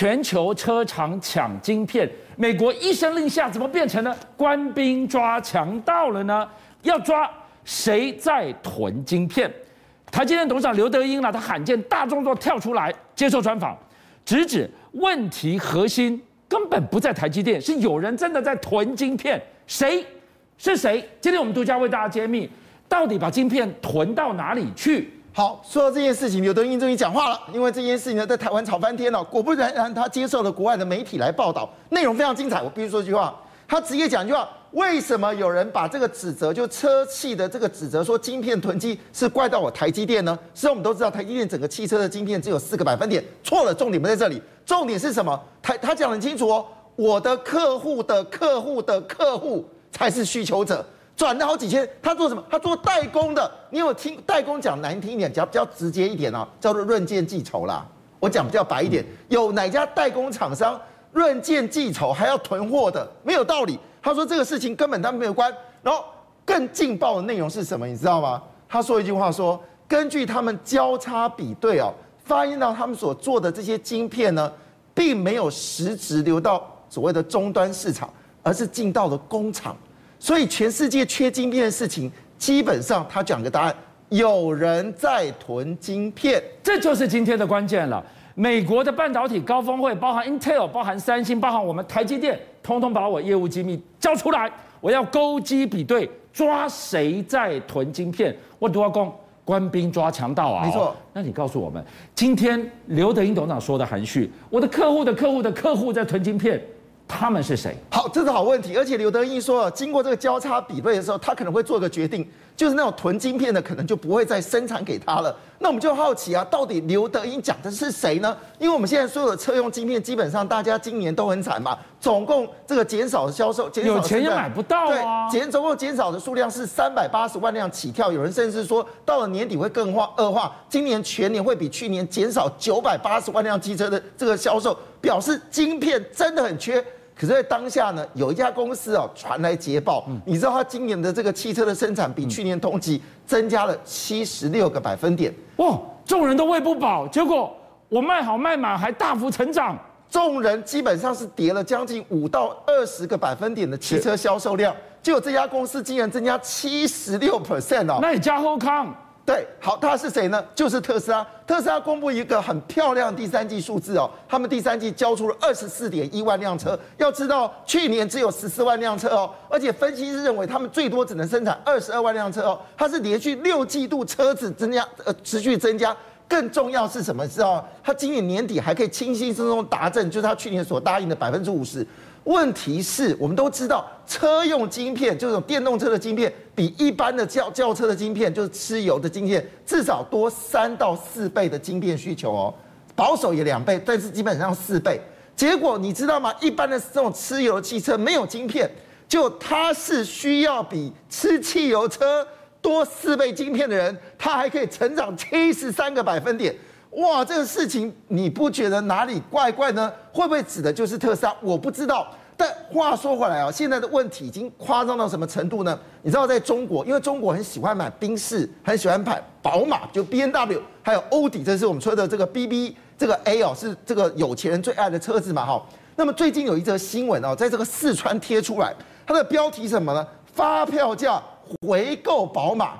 全球车厂抢晶片，美国一声令下，怎么变成了官兵抓强盗了呢？要抓谁在囤晶片？台积电董事长刘德英呢？他罕见大动作跳出来接受专访，直指问题核心根本不在台积电，是有人真的在囤晶片。谁？是谁？今天我们独家为大家揭秘，到底把晶片囤到哪里去？好，说到这件事情，刘德音终于讲话了。因为这件事情呢，在台湾吵翻天了。果不然然，他接受了国外的媒体来报道，内容非常精彩。我必须说一句话，他直接讲一句话：为什么有人把这个指责，就车企的这个指责，说晶片囤积是怪到我台积电呢？实际上我们都知道，台积电整个汽车的晶片只有四个百分点，错了，重点不在这里，重点是什么？台他讲得很清楚哦，我的客户的客户的客户才是需求者。转了好几千，他做什么？他做代工的。你有听代工讲难听一点，讲比较直接一点啊，叫做论件计酬啦。我讲比较白一点，有哪家代工厂商论件计酬还要囤货的？没有道理。他说这个事情根本他们没有关。然后更劲爆的内容是什么？你知道吗？他说一句话说，根据他们交叉比对哦，发现到他们所做的这些晶片呢，并没有实质流到所谓的终端市场，而是进到了工厂。所以全世界缺晶片的事情，基本上他讲个答案：有人在囤晶片，这就是今天的关键了。美国的半导体高峰会，包含 Intel、包含三星、包含我们台积电，通通把我业务机密交出来，我要勾机比对，抓谁在囤晶片。我都要讲官兵抓强盗啊！没错。那你告诉我们，今天刘德英董事长说的含蓄，我的客户的客户的客户在囤晶片。他们是谁？好，这是好问题。而且刘德义说，经过这个交叉比对的时候，他可能会做一个决定，就是那种囤晶片的可能就不会再生产给他了。那我们就好奇啊，到底刘德英讲的是谁呢？因为我们现在所有的车用晶片，基本上大家今年都很惨嘛，总共这个减少的销售，减少有钱也买不到啊。对，减总共减少的数量是三百八十万辆起跳，有人甚至说到了年底会更化恶化，今年全年会比去年减少九百八十万辆汽车的这个销售，表示晶片真的很缺。可是，在当下呢，有一家公司哦传来捷报，你知道它今年的这个汽车的生产比去年同期增加了七十六个百分点。哇，众人都喂不饱，结果我卖好卖满还大幅成长，众人基本上是跌了将近五到二十个百分点的汽车销售量，结果这家公司竟然增加七十六 percent 哦，那你加后康。对，好，他是谁呢？就是特斯拉。特斯拉公布一个很漂亮第三季数字哦，他们第三季交出了二十四点一万辆车。要知道，去年只有十四万辆车哦，而且分析师认为他们最多只能生产二十二万辆车哦。它是连续六季度车子增加，呃，持续增加。更重要是什么？知道他今年年底还可以轻轻松松达阵，就是他去年所答应的百分之五十。问题是我们都知道，车用晶片这种电动车的晶片，比一般的轿轿车的晶片，就是吃油的晶片，至少多三到四倍的晶片需求哦。保守也两倍，但是基本上四倍。结果你知道吗？一般的这种吃油的汽车没有晶片，就它是需要比吃汽油车多四倍晶片的人，它还可以成长七十三个百分点。哇，这个事情你不觉得哪里怪怪呢？会不会指的就是特斯拉？我不知道。但话说回来啊，现在的问题已经夸张到什么程度呢？你知道，在中国，因为中国很喜欢买宾士，很喜欢买宝马，就 B N W，还有欧迪，这是我们说的这个 B B 这个 A 哦，是这个有钱人最爱的车子嘛，哈。那么最近有一则新闻哦，在这个四川贴出来，它的标题是什么呢？发票价回购宝马，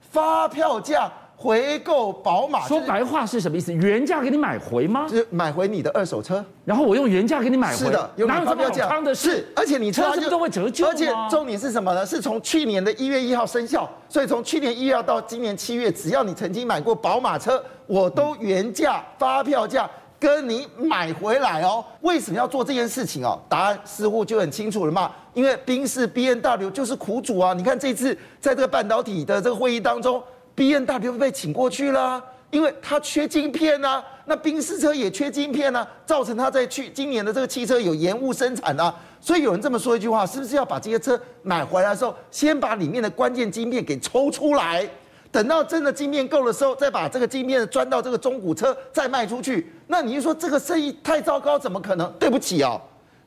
发票价。回购宝马，说白话是什么意思？原价给你买回吗？就是买回你的二手车，然后我用原价给你买回。是的，有哪有这么好康的事？是，而且你车是不是都会折旧？而且重点是什么呢？是从去年的一月一号生效，所以从去年一月到今年七月，只要你曾经买过宝马车，我都原价发票价跟你买回来哦。为什么要做这件事情哦？答案似乎就很清楚了嘛。因为宾士 B N W 就是苦主啊。你看这次在这个半导体的这个会议当中。B N W 被请过去了，因为他缺晶片啊，那宾士车也缺晶片啊，造成他在去今年的这个汽车有延误生产啊，所以有人这么说一句话，是不是要把这些车买回来的时候，先把里面的关键晶片给抽出来，等到真的晶片够的时候，再把这个晶片钻到这个中古车再卖出去？那你就说这个生意太糟糕，怎么可能？对不起哦。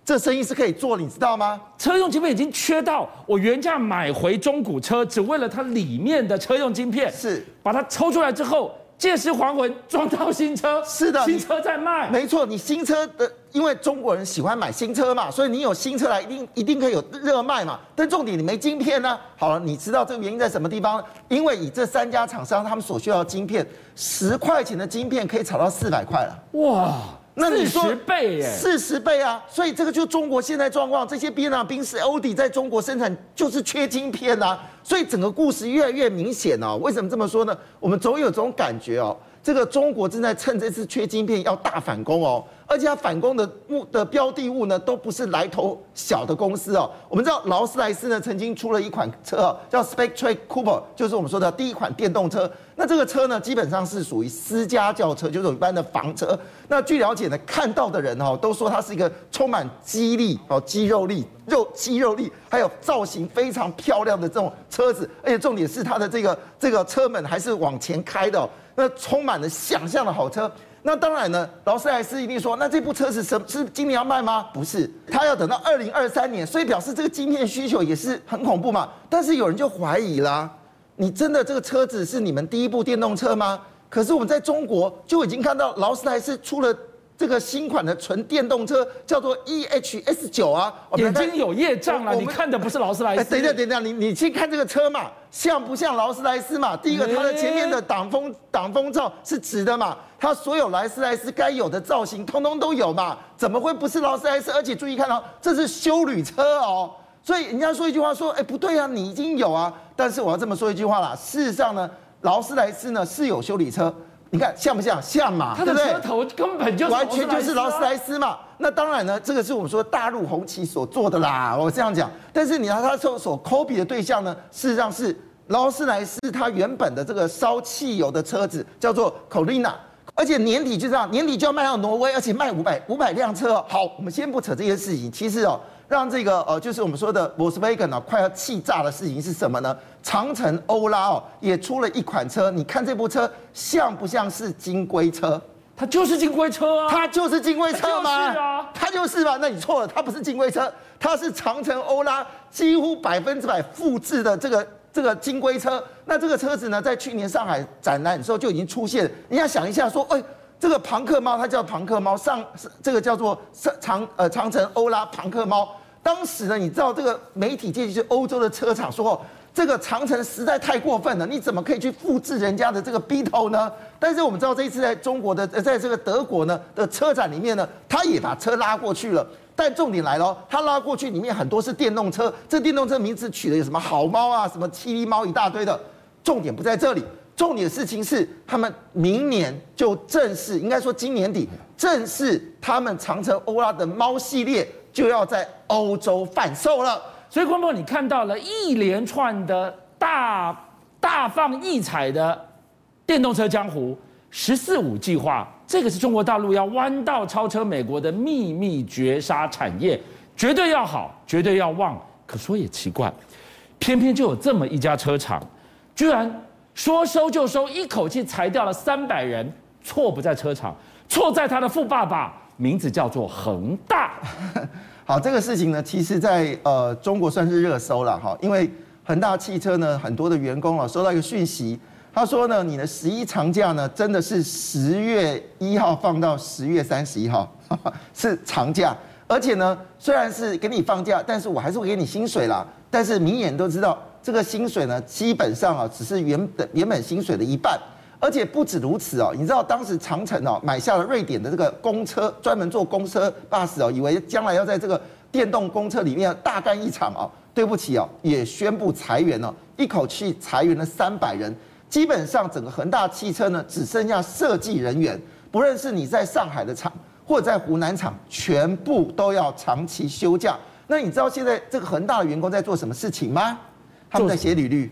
这生意是可以做，你知道吗？车用晶片已经缺到我原价买回中古车，只为了它里面的车用晶片，是把它抽出来之后借尸还魂，装到新车，是的，新车在卖，没错，你新车的，因为中国人喜欢买新车嘛，所以你有新车来，一定一定可以有热卖嘛。但重点你没晶片呢、啊？好了，你知道这个原因在什么地方？因为以这三家厂商他们所需要的晶片，十块钱的晶片可以炒到四百块了，哇！那你说四十倍耶，四十倍啊！所以这个就是中国现在状况，这些 B 啊、宾士、欧迪在中国生产就是缺晶片呐、啊，所以整个故事越来越明显哦。为什么这么说呢？我们总有这种感觉哦，这个中国正在趁这次缺晶片要大反攻哦。而且它反攻的目的标的物呢，都不是来头小的公司哦。我们知道劳斯莱斯呢曾经出了一款车哦，叫 spectra Cooper，就是我们说的第一款电动车。那这个车呢，基本上是属于私家轿车，就是一般的房车。那据了解呢，看到的人哦，都说它是一个充满肌力哦、肌肉力、肉肌肉力，还有造型非常漂亮的这种车子。而且重点是它的这个这个车门还是往前开的哦，那充满了想象的好车。那当然呢，劳斯莱斯一定说，那这部车是什是今年要卖吗？不是，他要等到二零二三年，所以表示这个晶片需求也是很恐怖嘛。但是有人就怀疑啦，你真的这个车子是你们第一部电动车吗？可是我们在中国就已经看到劳斯莱斯出了。这个新款的纯电动车叫做 EHS 九啊，眼睛有业障了。你看的不是劳斯莱斯。等一下，等一下，你你去看这个车嘛，像不像劳斯莱斯嘛？第一个，它的前面的挡风挡风罩是直的嘛，它所有劳斯莱斯该有的造型通通都有嘛，怎么会不是劳斯莱斯？而且注意看哦，这是修旅车哦，所以人家说一句话说，哎，不对啊，你已经有啊。但是我要这么说一句话啦，事实上呢，劳斯莱斯呢是有修理车。你看像不像？像嘛，对不对车头根本就完全就是劳斯莱斯嘛。那当然呢，这个是我们说大陆红旗所做的啦。我这样讲，但是你看他所所 copy 的对象呢，事实上是劳斯莱斯它原本的这个烧汽油的车子叫做 Colina，而且年底就这样，年底就要卖到挪威，而且卖五百五百辆车。好，我们先不扯这些事情，其实哦。让这个呃，就是我们说的 Volkswagen 啊，快要气炸的事情是什么呢？长城欧拉哦，也出了一款车，你看这部车像不像是金龟车？它就是金龟车啊！它就是金龟车吗？是啊，它就是吧？那你错了，它不是金龟车，它是长城欧拉几乎百分之百复制的这个这个金龟车。那这个车子呢，在去年上海展览的时候就已经出现。你要想一下，说，哎。这个庞克猫，它叫庞克猫，上这个叫做长呃长城欧拉庞克猫。当时呢，你知道这个媒体界就是欧洲的车厂说，这个长城实在太过分了，你怎么可以去复制人家的这个 Beetle 呢？但是我们知道这一次在中国的，在这个德国呢的车展里面呢，他也把车拉过去了。但重点来了，他拉过去里面很多是电动车，这电动车名字取的有什么好猫啊，什么七力猫一大堆的，重点不在这里。重点事情是，他们明年就正式，应该说今年底正式，他们长城欧拉的猫系列就要在欧洲贩售了。所以，光波，你看到了一连串的大大放异彩的电动车江湖“十四五”计划，这个是中国大陆要弯道超车美国的秘密绝杀产业，绝对要好，绝对要旺。可说也奇怪，偏偏就有这么一家车厂，居然。说收就收，一口气裁掉了三百人。错不在车厂，错在他的富爸爸，名字叫做恒大。好，这个事情呢，其实在呃中国算是热搜了哈，因为恒大汽车呢，很多的员工啊收到一个讯息，他说呢，你的十一长假呢，真的是十月一号放到十月三十一号，是长假，而且呢，虽然是给你放假，但是我还是会给你薪水啦。但是明眼都知道。这个薪水呢，基本上啊，只是原本原本薪水的一半，而且不止如此哦。你知道当时长城哦买下了瑞典的这个公车，专门坐公车巴士哦，以为将来要在这个电动公车里面大干一场哦。对不起哦，也宣布裁员哦，一口气裁员了三百人，基本上整个恒大汽车呢只剩下设计人员，不论是你在上海的厂或者在湖南厂，全部都要长期休假。那你知道现在这个恒大的员工在做什么事情吗？他们在写履历，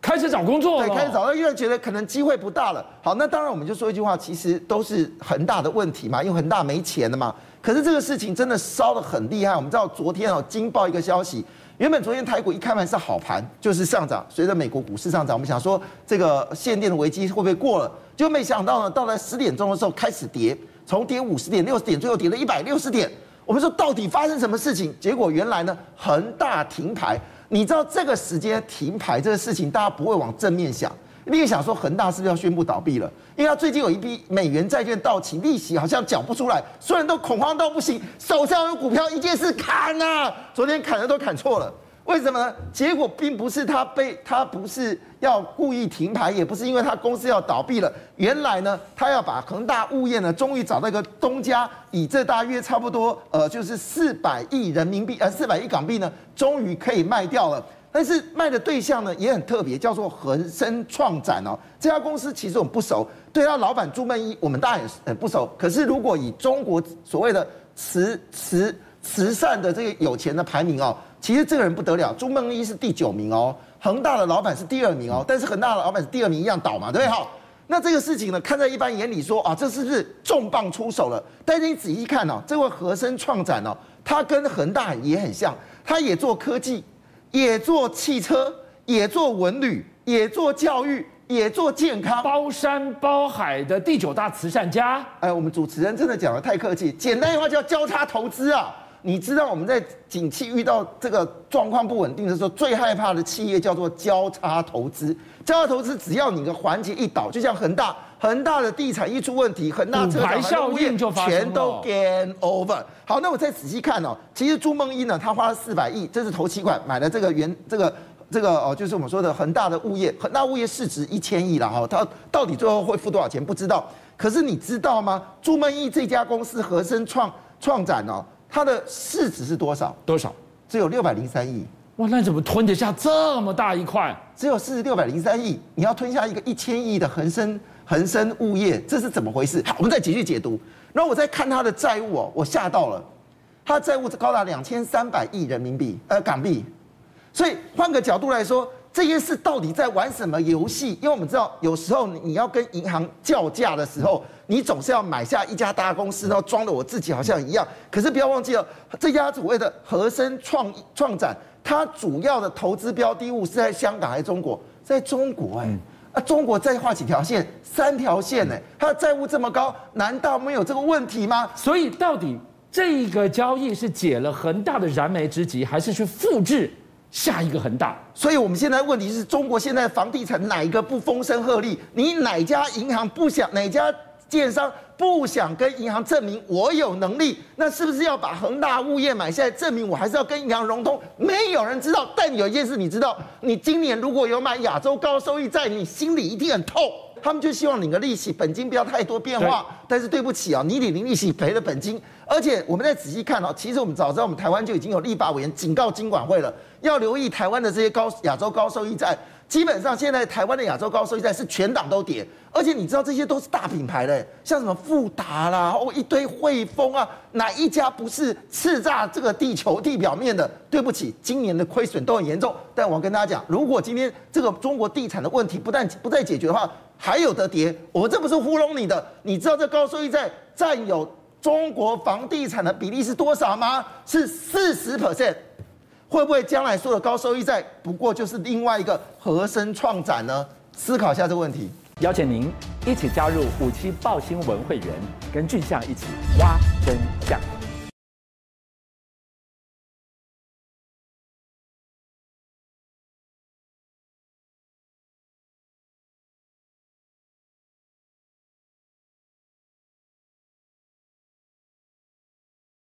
开始找工作了。对，开始找，因为觉得可能机会不大了。好，那当然我们就说一句话，其实都是恒大的问题嘛，因为恒大没钱了嘛。可是这个事情真的烧得很厉害。我们知道昨天哦，惊爆一个消息，原本昨天台股一开盘是好盘，就是上涨，随着美国股市上涨，我们想说这个限电的危机会不会过了？就没想到呢，到了十点钟的时候开始跌，从跌五十点、六十点，最后跌了一百六十点。我们说到底发生什么事情？结果原来呢，恒大停牌。你知道这个时间停牌这个事情，大家不会往正面想，你也想说恒大是不是要宣布倒闭了？因为他最近有一笔美元债券到期，利息好像缴不出来，所有人都恐慌到不行，手上有股票一件事砍啊！昨天砍的都砍错了，为什么呢？结果并不是他被他不是要故意停牌，也不是因为他公司要倒闭了。原来呢，他要把恒大物业呢，终于找到一个东家，以这大约差不多呃，就是四百亿人民币呃四百亿港币呢，终于可以卖掉了。但是卖的对象呢也很特别，叫做恒生创展哦。这家公司其实我们不熟，对他老板朱孟一我们大家也很不熟。可是如果以中国所谓的慈慈慈善的这个有钱的排名哦，其实这个人不得了，朱孟一是第九名哦，恒大的老板是第二名哦。但是恒大的老板是第二名一样倒嘛，对不对？好，那这个事情呢，看在一般眼里说啊，这是不是重磅出手了？但是你仔细看哦，这位和生创展哦，他跟恒大也很像，他也做科技。也做汽车，也做文旅，也做教育，也做健康，包山包海的第九大慈善家。哎，我们主持人真的讲得太客气，简单的话叫交叉投资啊。你知道我们在景气遇到这个状况不稳定的时候，最害怕的企业叫做交叉投资。交叉投资只要你的环节一倒，就像恒大。恒大的地产一出问题，恒大车厂效应就全都 game over。好，那我再仔细看哦，其实朱孟一呢，他花了四百亿，这是头期款买了这个原这个这个哦，就是我们说的恒大的物业，恒大物业市值一千亿了哈，他到底最后会付多少钱不知道。可是你知道吗？朱孟一这家公司合生创创展哦，它的市值是多少？多少？只有六百零三亿。哇，那怎么吞得下这么大一块？只有市值六百零三亿，你要吞下一个一千亿的恒生。恒生物业，这是怎么回事？好，我们再继续解读。然后我再看它的债务哦，我吓到了，它的债务高达两千三百亿人民币，呃，港币。所以换个角度来说，这些事到底在玩什么游戏？因为我们知道，有时候你要跟银行叫价的时候，你总是要买下一家大公司，然后装的我自己好像一样。可是不要忘记了，这家所谓的和生创创展，它主要的投资标的物是在香港还是中国？在中国哎、欸。啊，中国再画几条线，三条线呢？它的债务这么高，难道没有这个问题吗？所以到底这个交易是解了恒大的燃眉之急，还是去复制下一个恒大？所以我们现在问题是中国现在房地产哪一个不风声鹤唳？你哪家银行不想哪家？建商不想跟银行证明我有能力，那是不是要把恒大物业买下来证明我还是要跟银行融通？没有人知道，但有一件事你知道，你今年如果有买亚洲高收益债，你心里一定很痛。他们就希望领个利息，本金不要太多变化。但是对不起啊，你领利息赔了本金，而且我们再仔细看哦，其实我们早知道我们台湾就已经有立法委员警告金管会了，要留意台湾的这些高亚洲高收益债。基本上现在台湾的亚洲高收益债是全档都跌，而且你知道这些都是大品牌的，像什么富达啦，哦一堆汇丰啊，哪一家不是叱咤这个地球地表面的？对不起，今年的亏损都很严重。但我跟大家讲，如果今天这个中国地产的问题不但不再解决的话，还有得跌。我这不是糊弄你的，你知道这高收益债占有中国房地产的比例是多少吗？是四十 percent。会不会将来说的高收益债不过就是另外一个和声创展呢？思考一下这个问题。邀请您一起加入五七报新闻会员，跟俊相一起挖真相。